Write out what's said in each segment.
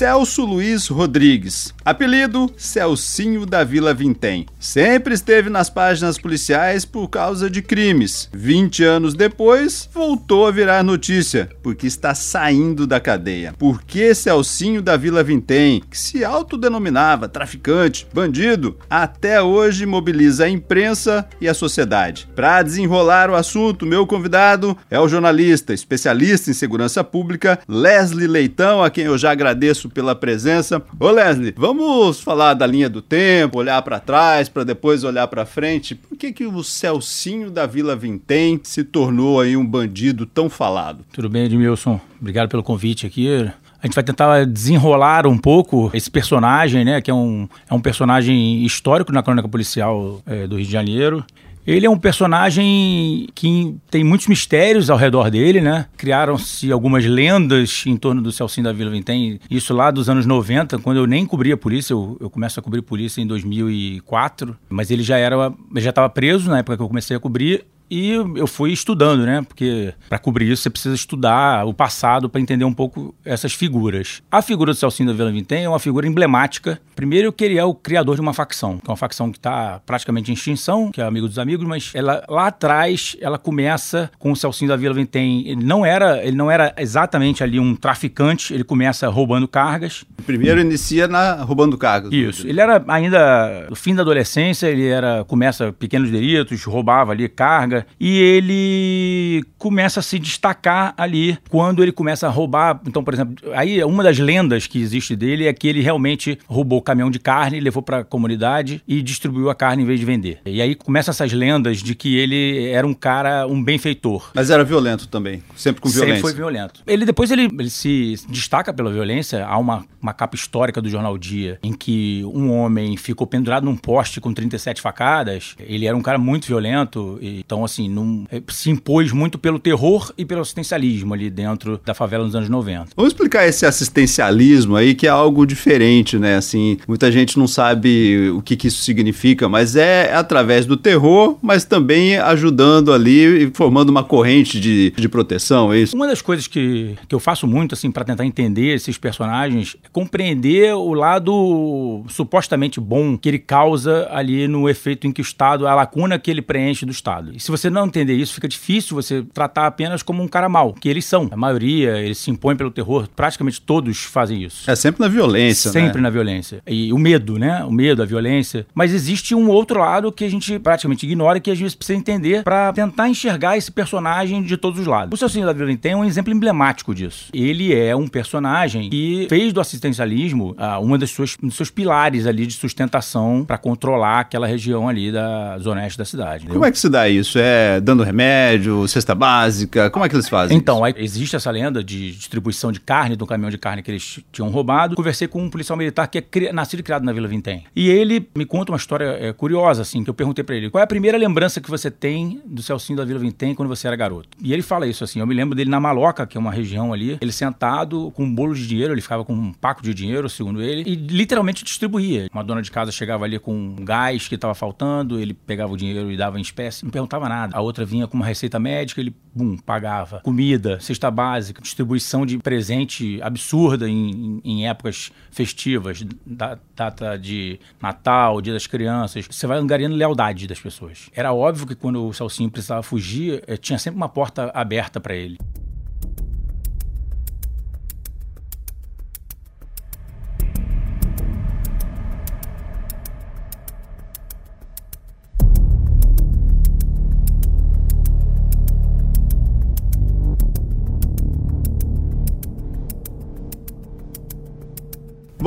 Celso Luiz Rodrigues, apelido Celcinho da Vila Vintém. Sempre esteve nas páginas policiais por causa de crimes. 20 anos depois, voltou a virar notícia, porque está saindo da cadeia. Por que Celcinho da Vila Vintém, que se autodenominava traficante, bandido, até hoje mobiliza a imprensa e a sociedade? Para desenrolar o assunto, meu convidado é o jornalista, especialista em segurança pública, Leslie Leitão, a quem eu já agradeço pela presença. Ô Leslie, vamos falar da linha do tempo, olhar para trás, para depois olhar para frente. Por que que o Celcinho da Vila Vintém se tornou aí um bandido tão falado? Tudo bem, Edmilson? Obrigado pelo convite aqui. A gente vai tentar desenrolar um pouco esse personagem, né? Que é um, é um personagem histórico na crônica policial é, do Rio de Janeiro. Ele é um personagem que tem muitos mistérios ao redor dele, né? Criaram-se algumas lendas em torno do Celcinho da Vila Vintém, isso lá dos anos 90, quando eu nem cobria polícia, eu, eu começo a cobrir polícia em 2004, mas ele já era, já estava preso na época que eu comecei a cobrir, e eu fui estudando, né? Porque para cobrir isso você precisa estudar o passado para entender um pouco essas figuras. A figura do Celcinho da Vila Vintém é uma figura emblemática. Primeiro que ele é o criador de uma facção, que é uma facção que está praticamente em extinção, que é amigo dos amigos, mas ela lá atrás ela começa com o Celcinho da Vila Vintém. Ele não era, ele não era exatamente ali um traficante, ele começa roubando cargas. Primeiro inicia na roubando cargas. Isso. Ele era ainda no fim da adolescência, ele era começa pequenos delitos, roubava ali carga e ele começa a se destacar ali quando ele começa a roubar. Então, por exemplo, aí uma das lendas que existe dele é que ele realmente roubou o caminhão de carne, levou para a comunidade e distribuiu a carne em vez de vender. E aí começam essas lendas de que ele era um cara, um benfeitor. Mas era violento também, sempre com violência. Sempre foi violento. Ele depois ele, ele se destaca pela violência. Há uma, uma capa histórica do jornal Dia em que um homem ficou pendurado num poste com 37 facadas. Ele era um cara muito violento, então assim, não, é, se impôs muito pelo terror e pelo assistencialismo ali dentro da favela nos anos 90. Vamos explicar esse assistencialismo aí, que é algo diferente, né? Assim, muita gente não sabe o que, que isso significa, mas é através do terror, mas também ajudando ali e formando uma corrente de, de proteção, é isso? Uma das coisas que, que eu faço muito, assim, para tentar entender esses personagens, é compreender o lado supostamente bom que ele causa ali no efeito em que o Estado, a lacuna que ele preenche do Estado. E se você você não entender isso, fica difícil você tratar apenas como um cara mau, que eles são. A maioria, eles se impõem pelo terror, praticamente todos fazem isso. É sempre na violência, Sempre né? na violência. E o medo, né? O medo, a violência. Mas existe um outro lado que a gente praticamente ignora e que a gente precisa entender para tentar enxergar esse personagem de todos os lados. O seu Senhor da Violência tem um exemplo emblemático disso. Ele é um personagem que fez do assistencialismo uh, uma das suas, um dos seus pilares ali de sustentação para controlar aquela região ali da zona oeste da cidade. Como é que se dá isso? É dando remédio, cesta básica? Como é que eles fazem? Então, aí existe essa lenda de distribuição de carne, do caminhão de carne que eles tinham roubado. Conversei com um policial militar que é cri... nascido e criado na Vila Vintém. E ele me conta uma história é, curiosa, assim, que eu perguntei para ele: qual é a primeira lembrança que você tem do Celcinho da Vila Vintém quando você era garoto? E ele fala isso assim: eu me lembro dele na Maloca, que é uma região ali, ele sentado com um bolo de dinheiro, ele ficava com um paco de dinheiro, segundo ele, e literalmente distribuía. Uma dona de casa chegava ali com um gás que estava faltando, ele pegava o dinheiro e dava em espécie, não perguntava A outra vinha com uma receita médica, ele, bum, pagava. Comida, cesta básica, distribuição de presente absurda em, em, em épocas festivas, da, data de Natal, Dia das Crianças. Você vai angariando lealdade das pessoas. Era óbvio que quando o Salsinho precisava fugir, eh, tinha sempre uma porta aberta para ele.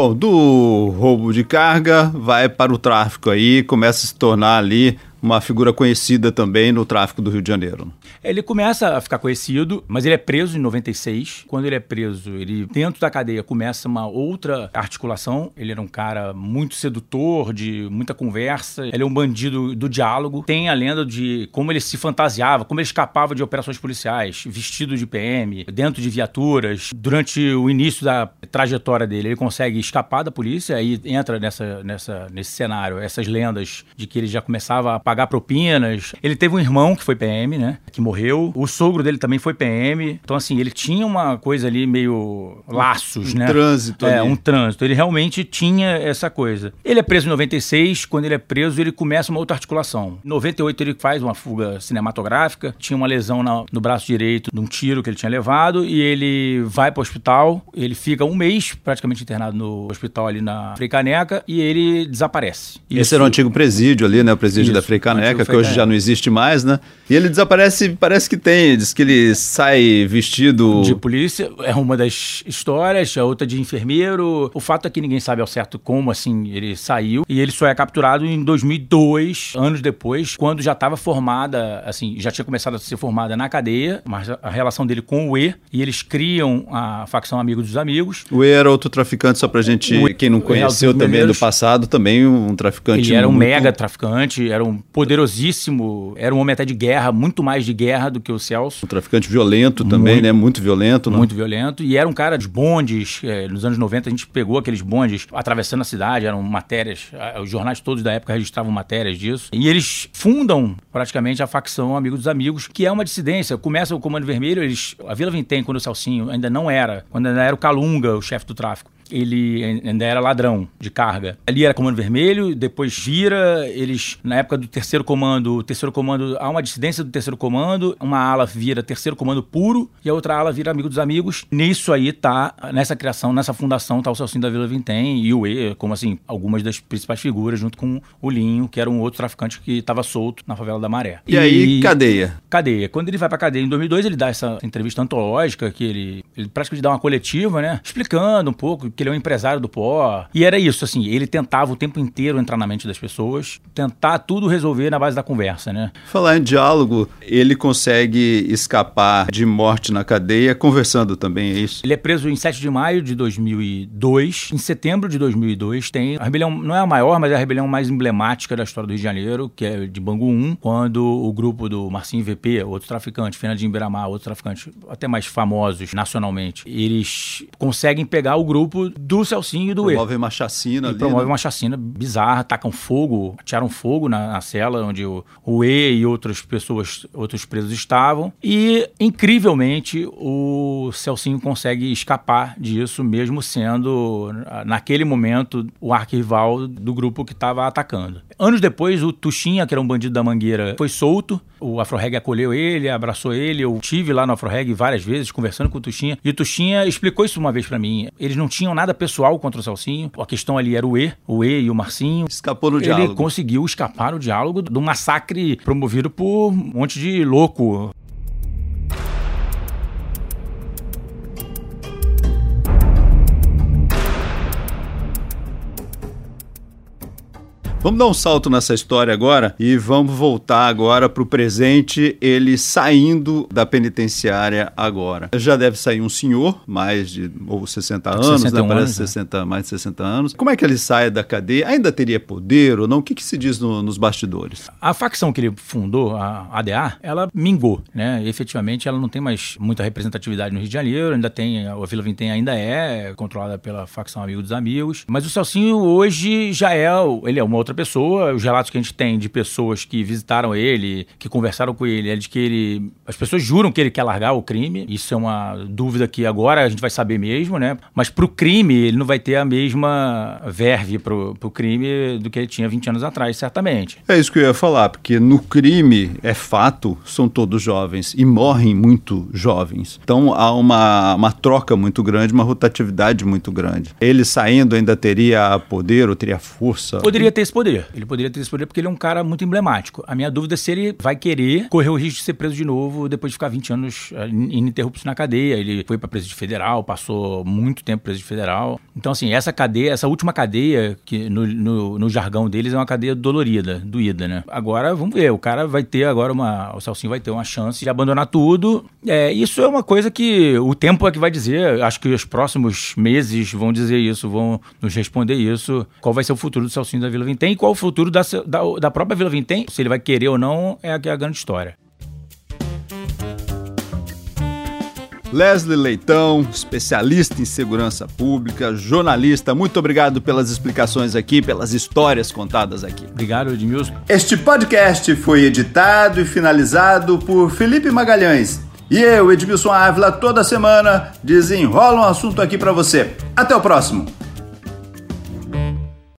Bom, do roubo de carga vai para o tráfico aí, começa a se tornar ali uma figura conhecida também no tráfico do Rio de Janeiro. Ele começa a ficar conhecido, mas ele é preso em 96. Quando ele é preso, ele dentro da cadeia começa uma outra articulação. Ele era um cara muito sedutor, de muita conversa. Ele é um bandido do diálogo. Tem a lenda de como ele se fantasiava, como ele escapava de operações policiais, vestido de PM, dentro de viaturas. Durante o início da trajetória dele, ele consegue escapar da polícia, aí entra nessa, nessa, nesse cenário essas lendas de que ele já começava a pagar propinas. Ele teve um irmão que foi PM, né? Que morreu. O sogro dele também foi PM. Então, assim, ele tinha uma coisa ali meio laços, um né? trânsito É, ali. um trânsito. Ele realmente tinha essa coisa. Ele é preso em 96. Quando ele é preso, ele começa uma outra articulação. Em 98, ele faz uma fuga cinematográfica. Tinha uma lesão na- no braço direito de um tiro que ele tinha levado. E ele vai para o hospital. Ele fica um mês praticamente internado no hospital ali na Frei Caneca. E ele desaparece. Esse Isso- era o antigo presídio ali, né? O presídio Isso, da Frei Caneca, que hoje já não existe mais, né? E ele desaparece, parece que tem, diz que ele sai vestido. de polícia, é uma das histórias, a outra de enfermeiro. O fato é que ninguém sabe ao certo como assim ele saiu e ele só é capturado em 2002, anos depois, quando já estava formada, assim, já tinha começado a ser formada na cadeia, mas a- relação dele com o E e eles criam a facção Amigos dos Amigos. O E era outro traficante, só pra gente, E- quem não o conheceu também do passado, também um traficante Ele era um muito- mega traficante, era um poderosíssimo, era um homem até de guerra, muito mais de guerra do que o Celso. Um traficante violento também, Muito. né? Muito violento. né? muito violento. E era um cara de bondes. eh, nos anos 90 a gente pegou aqueles bondes atravessando a cidade, eram matérias. Os jornais todos da época registravam matérias disso. E eles fundam praticamente a facção Amigos dos Amigos, que é uma dissidência. Começa o Comando Vermelho, eles, a Vila Vintém, quando o Celcinho ainda não era, quando ainda era o Calunga, o chefe do tráfico. Ele ainda era ladrão de carga. Ali era Comando Vermelho, depois vira. Eles, na época do terceiro comando, o terceiro comando, há uma dissidência do terceiro comando. Uma ala vira terceiro comando puro e a outra ala vira amigo dos amigos. Nisso aí tá, nessa criação, nessa fundação, tá o Celcinho da Vila Vintém e o E, como assim, algumas das principais figuras, junto com o Linho, que era um outro traficante que estava solto na favela da Maré. E aí, cadeia? Cadeia. Quando ele vai pra cadeia em 2002, ele dá essa entrevista antológica, que ele, ele praticamente dá uma coletiva, né? Explicando um pouco que ele é um empresário do pó. E era isso, assim, ele tentava o tempo inteiro entrar na mente das pessoas, tentar tudo resolver na base da conversa, né? Falar em diálogo, ele consegue escapar de morte na cadeia conversando também, é isso? Ele é preso em 7 de maio de 2002. Em setembro de 2002 tem a rebelião, não é a maior, mas é a rebelião mais emblemática da história do Rio de Janeiro, que é de Bangu 1, quando o grupo do Marcinho VP, outro traficante, Fernandinho Beiramar, outro traficante até mais famosos nacionalmente, eles conseguem pegar o grupo do Celcinho e do E. Promove uma chacina E ali. promove né? uma chacina bizarra, tacam fogo, tiraram fogo na, na cela onde o, o E e outras pessoas, outros presos estavam. E, incrivelmente, o Celcinho consegue escapar disso, mesmo sendo, naquele momento, o arquival do grupo que estava atacando. Anos depois, o Tuxinha, que era um bandido da Mangueira, foi solto. O Afroreg acolheu ele, abraçou ele. Eu tive lá no Afroreg várias vezes, conversando com o Tuxinha. E o Tuxinha explicou isso uma vez pra mim. Eles não tinham nada pessoal contra o Celcinho. A questão ali era o E, o E e o Marcinho. Escapou no Ele diálogo. conseguiu escapar no diálogo do massacre promovido por um monte de louco. Vamos dar um salto nessa história agora e vamos voltar agora para o presente, ele saindo da penitenciária agora. Já deve sair um senhor, mais de ou 60 anos, 61 né? Parece anos, né? 60, mais de 60 anos. Como é que ele sai da cadeia? Ainda teria poder ou não? O que, que se diz no- nos bastidores? A facção que ele fundou, a ADA, ela mingou, né? Efetivamente, ela não tem mais muita representatividade no Rio de Janeiro, ainda tem, a Vila Vintém ainda é controlada pela facção Amigo dos Amigos, mas o Celcinho hoje já é, ele é uma outra pessoa, os relatos que a gente tem de pessoas que visitaram ele, que conversaram com ele, é de que ele, as pessoas juram que ele quer largar o crime, isso é uma dúvida que agora a gente vai saber mesmo, né? Mas pro crime, ele não vai ter a mesma verve pro, pro crime do que ele tinha 20 anos atrás, certamente. É isso que eu ia falar, porque no crime, é fato, são todos jovens e morrem muito jovens. Então há uma, uma troca muito grande, uma rotatividade muito grande. Ele saindo ainda teria poder ou teria força? Poderia ter esse poder. Poder. Ele poderia ter esse poder porque ele é um cara muito emblemático. A minha dúvida é se ele vai querer correr o risco de ser preso de novo depois de ficar 20 anos eh, ininterruptos na cadeia. Ele foi para presídio federal, passou muito tempo preso federal. Então, assim, essa cadeia, essa última cadeia, que no, no, no jargão deles é uma cadeia dolorida, doída, né? Agora, vamos ver, o cara vai ter agora uma. O Celcinho vai ter uma chance de abandonar tudo. É, isso é uma coisa que o tempo é que vai dizer. Acho que os próximos meses vão dizer isso, vão nos responder isso. Qual vai ser o futuro do Celcinho da Vila Vintém e qual o futuro da, da, da própria Vila Vintém, se ele vai querer ou não, é aqui a grande história. Leslie Leitão, especialista em segurança pública, jornalista, muito obrigado pelas explicações aqui, pelas histórias contadas aqui. Obrigado, Edmilson. Este podcast foi editado e finalizado por Felipe Magalhães. E eu, Edmilson Ávila, toda semana desenrola um assunto aqui para você. Até o próximo!